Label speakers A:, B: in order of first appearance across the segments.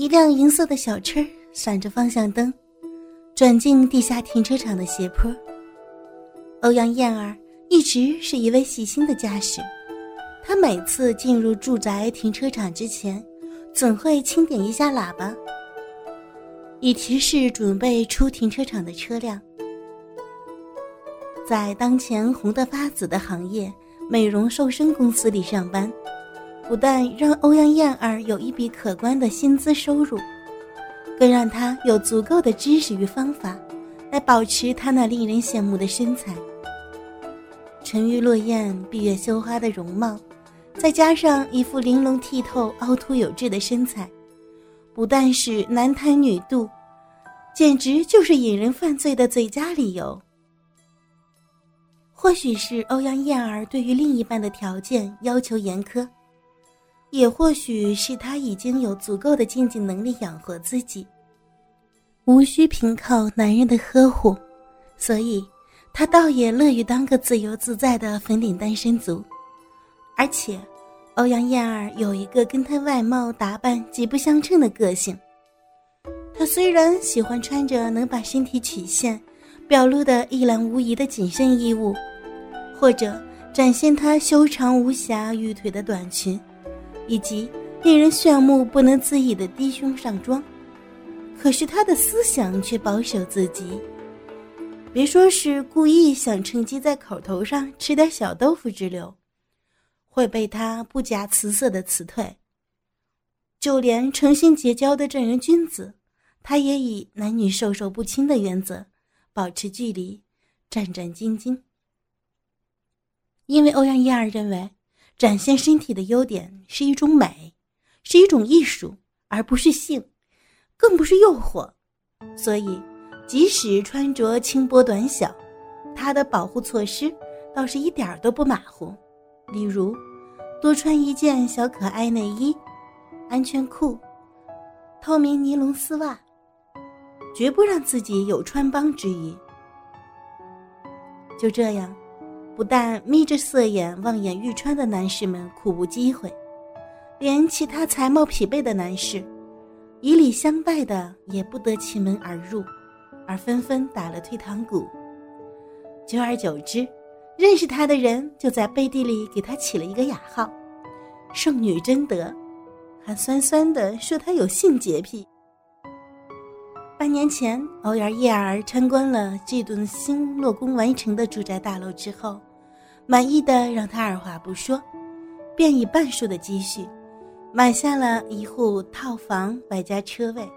A: 一辆银色的小车闪着方向灯，转进地下停车场的斜坡。欧阳燕儿一直是一位细心的驾驶，她每次进入住宅停车场之前，总会轻点一下喇叭，以提示准备出停车场的车辆。在当前红得发紫的行业——美容瘦身公司里上班，不但让欧阳燕儿有一笔可观的薪资收入，更让她有足够的知识与方法，来保持她那令人羡慕的身材。沉鱼落雁、闭月羞花的容貌，再加上一副玲珑剔透、凹凸有致的身材，不但是男贪女妒，简直就是引人犯罪的最佳理由。或许是欧阳燕儿对于另一半的条件要求严苛，也或许是她已经有足够的经济能力养活自己，无需凭靠男人的呵护，所以她倒也乐于当个自由自在的粉脸单身族。而且，欧阳燕儿有一个跟她外貌打扮极不相称的个性。她虽然喜欢穿着能把身体曲线表露的一览无遗的紧身衣物。或者展现她修长无瑕玉腿的短裙，以及令人炫目不能自已的低胸上装，可是他的思想却保守自极。别说是故意想趁机在口头上吃点小豆腐之流，会被他不假辞色的辞退。就连诚心结交的正人君子，他也以男女授受不亲的原则保持距离，战战兢兢。因为欧阳燕儿认为，展现身体的优点是一种美，是一种艺术，而不是性，更不是诱惑，所以即使穿着轻薄短小，她的保护措施倒是一点儿都不马虎。例如，多穿一件小可爱内衣、安全裤、透明尼龙丝袜，绝不让自己有穿帮之虞。就这样。不但眯着色眼望眼欲穿的男士们苦无机会，连其他才貌匹配的男士，以礼相待的也不得其门而入，而纷纷打了退堂鼓。久而久之，认识他的人就在背地里给他起了一个雅号“圣女贞德”，还酸酸的说他有性洁癖。半年前，欧阳叶儿参观了这栋新落宫完成的住宅大楼之后。满意的让他二话不说，便以半数的积蓄买下了一户套房外加车位，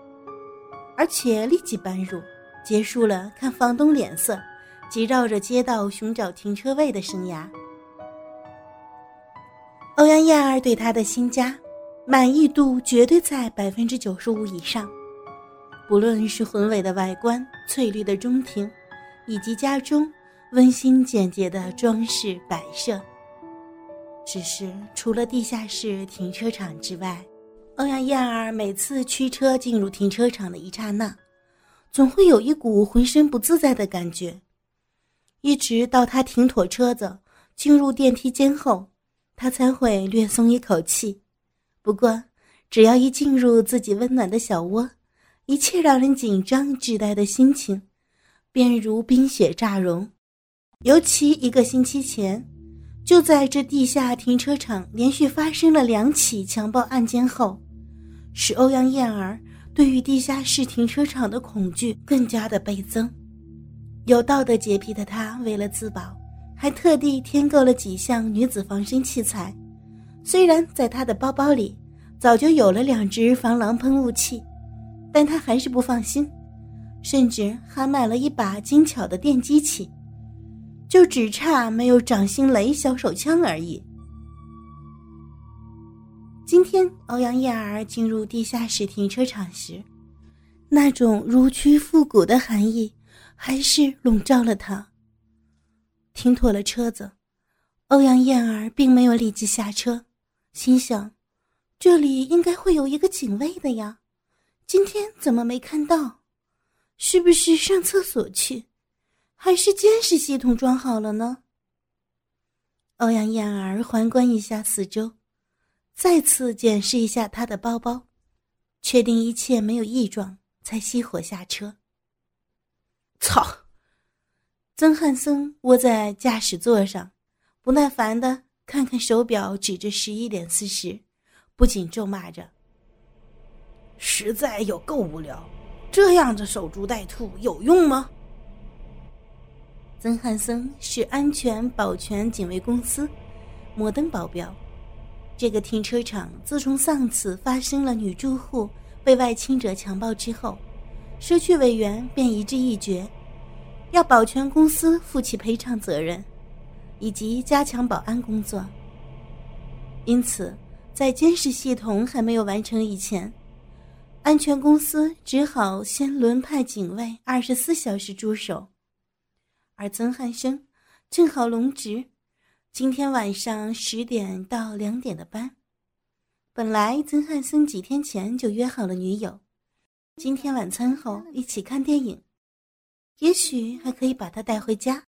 A: 而且立即搬入，结束了看房东脸色及绕着街道寻找停车位的生涯。欧阳燕儿对他的新家满意度绝对在百分之九十五以上，不论是宏伟的外观、翠绿的中庭，以及家中。温馨简洁的装饰摆设，只是除了地下室停车场之外，欧阳燕儿每次驱车进入停车场的一刹那，总会有一股浑身不自在的感觉。一直到他停妥车子进入电梯间后，他才会略松一口气。不过，只要一进入自己温暖的小窝，一切让人紧张滞呆的心情，便如冰雪乍融。尤其一个星期前，就在这地下停车场连续发生了两起强暴案件后，使欧阳燕儿对于地下室停车场的恐惧更加的倍增。有道德洁癖的她，为了自保，还特地添购了几项女子防身器材。虽然在她的包包里早就有了两只防狼喷雾器，但她还是不放心，甚至还买了一把精巧的电击器。就只差没有掌心雷小手枪而已。今天欧阳燕儿进入地下室停车场时，那种如蛆复骨的寒意还是笼罩了她。停妥了车子，欧阳燕儿并没有立即下车，心想：这里应该会有一个警卫的呀，今天怎么没看到？是不是上厕所去？还是监视系统装好了呢。欧阳燕儿环观一下四周，再次检视一下她的包包，确定一切没有异状，才熄火下车。
B: 操！
A: 曾汉森窝在驾驶座上，不耐烦的看看手表，指着十一点四十，不仅咒骂着：“
B: 实在有够无聊，这样子守株待兔有用吗？”
A: 曾汉森是安全保全警卫公司摩登保镖。这个停车场自从上次发生了女住户被外侵者强暴之后，社区委员便一致一决，要保全公司负起赔偿责任，以及加强保安工作。因此，在监视系统还没有完成以前，安全公司只好先轮派警卫二十四小时驻守。而曾汉生正好轮值，今天晚上十点到两点的班。本来曾汉森几天前就约好了女友，今天晚餐后一起看电影，也许还可以把她带回家，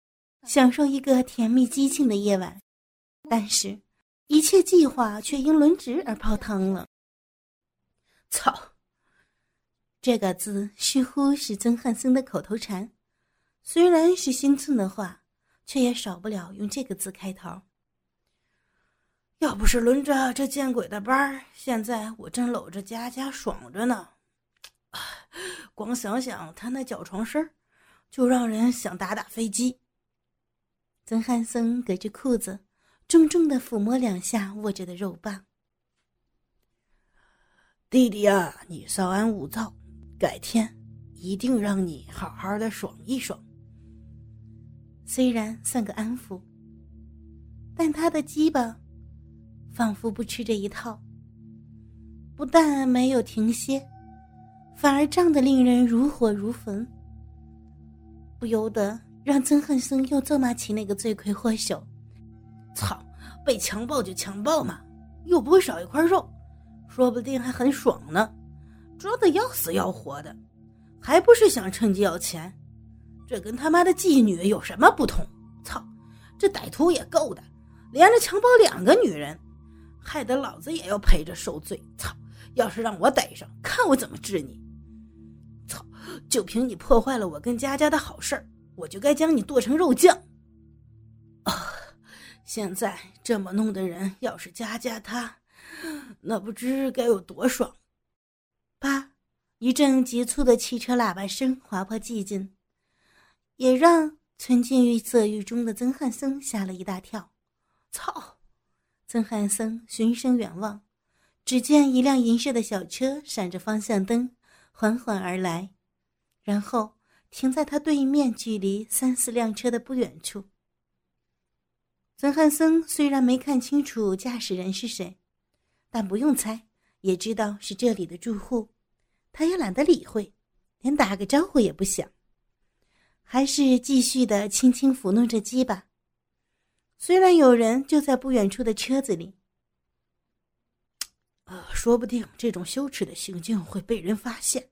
A: 享受一个甜蜜激情的夜晚。但是，一切计划却因轮值而泡汤了。
B: 操！
A: 这个字似乎是曾汉森的口头禅。虽然是心寸的话，却也少不了用这个字开头。
B: 要不是轮着这见鬼的班儿，现在我正搂着佳佳爽着呢。光想想他那脚床声就让人想打打飞机。
A: 曾汉森隔着裤子，重重的抚摸两下握着的肉棒。
B: 弟弟啊，你稍安勿躁，改天一定让你好好的爽一爽。
A: 虽然算个安抚，但他的鸡巴仿佛不吃这一套，不但没有停歇，反而胀得令人如火如焚，不由得让曾恨生又咒骂起那个罪魁祸首：“
B: 操，被强暴就强暴嘛，又不会少一块肉，说不定还很爽呢，装的要死要活的，还不是想趁机要钱。”这跟他妈的妓女有什么不同？操！这歹徒也够的，连着强暴两个女人，害得老子也要陪着受罪。操！要是让我逮上，看我怎么治你！操！就凭你破坏了我跟佳佳的好事儿，我就该将你剁成肉酱。啊！现在这么弄的人，要是佳佳她，那不知该有多爽！
A: 啪！一阵急促的汽车喇叭声划破寂静。也让沉浸于色欲中的曾汉森吓了一大跳。
B: 操！
A: 曾汉森循声远望，只见一辆银色的小车闪着方向灯，缓缓而来，然后停在他对面，距离三四辆车的不远处。曾汉森虽然没看清楚驾驶人是谁，但不用猜也知道是这里的住户，他也懒得理会，连打个招呼也不想。还是继续的轻轻抚弄着鸡巴。虽然有人就在不远处的车子里，
B: 呃，说不定这种羞耻的行径会被人发现。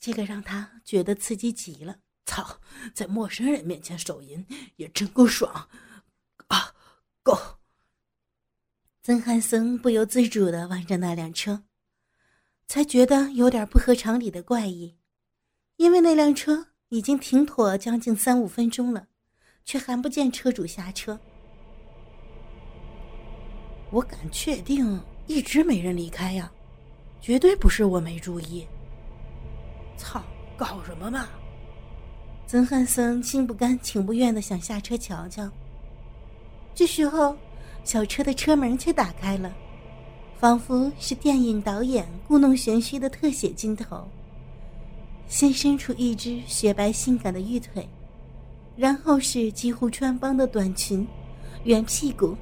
A: 这个让他觉得刺激极了。
B: 操，在陌生人面前手淫也真够爽啊！够。
A: 曾汉森不由自主的望着那辆车，才觉得有点不合常理的怪异，因为那辆车。已经停妥将近三五分钟了，却还不见车主下车。
B: 我敢确定，一直没人离开呀，绝对不是我没注意。操，搞什么嘛！
A: 曾汉森心不甘情不愿的想下车瞧瞧。这时候，小车的车门却打开了，仿佛是电影导演故弄玄虚的特写镜头。先伸出一只雪白性感的玉腿，然后是几乎穿帮的短裙，圆屁股，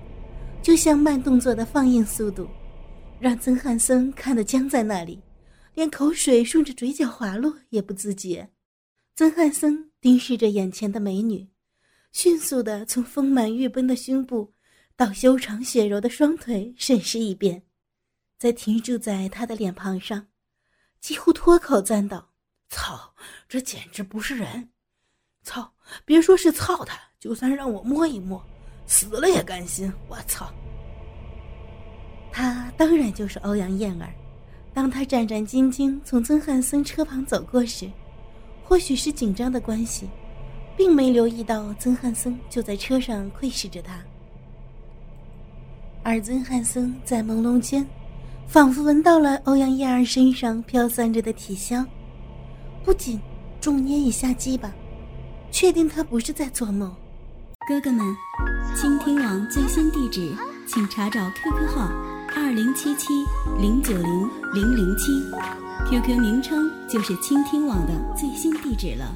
A: 就像慢动作的放映速度，让曾汉森看得僵在那里，连口水顺着嘴角滑落也不自觉。曾汉森盯视着眼前的美女，迅速的从丰满欲奔的胸部到修长雪柔的双腿审视一遍，再停驻在她的脸庞上，几乎脱口赞道。
B: 操，这简直不是人！操，别说是操他，就算让我摸一摸，死了也甘心。我操！
A: 她当然就是欧阳燕儿，当他战战兢兢从曾汉森车旁走过时，或许是紧张的关系，并没留意到曾汉森就在车上窥视着他。而曾汉森在朦胧间，仿佛闻到了欧阳燕儿身上飘散着的体香，不仅重捏一下鸡巴，确定他不是在做梦。
C: 哥哥们，倾听网最新地址，请查找 QQ 号二零七七零九零零零七，QQ 名称就是倾听网的最新地址了。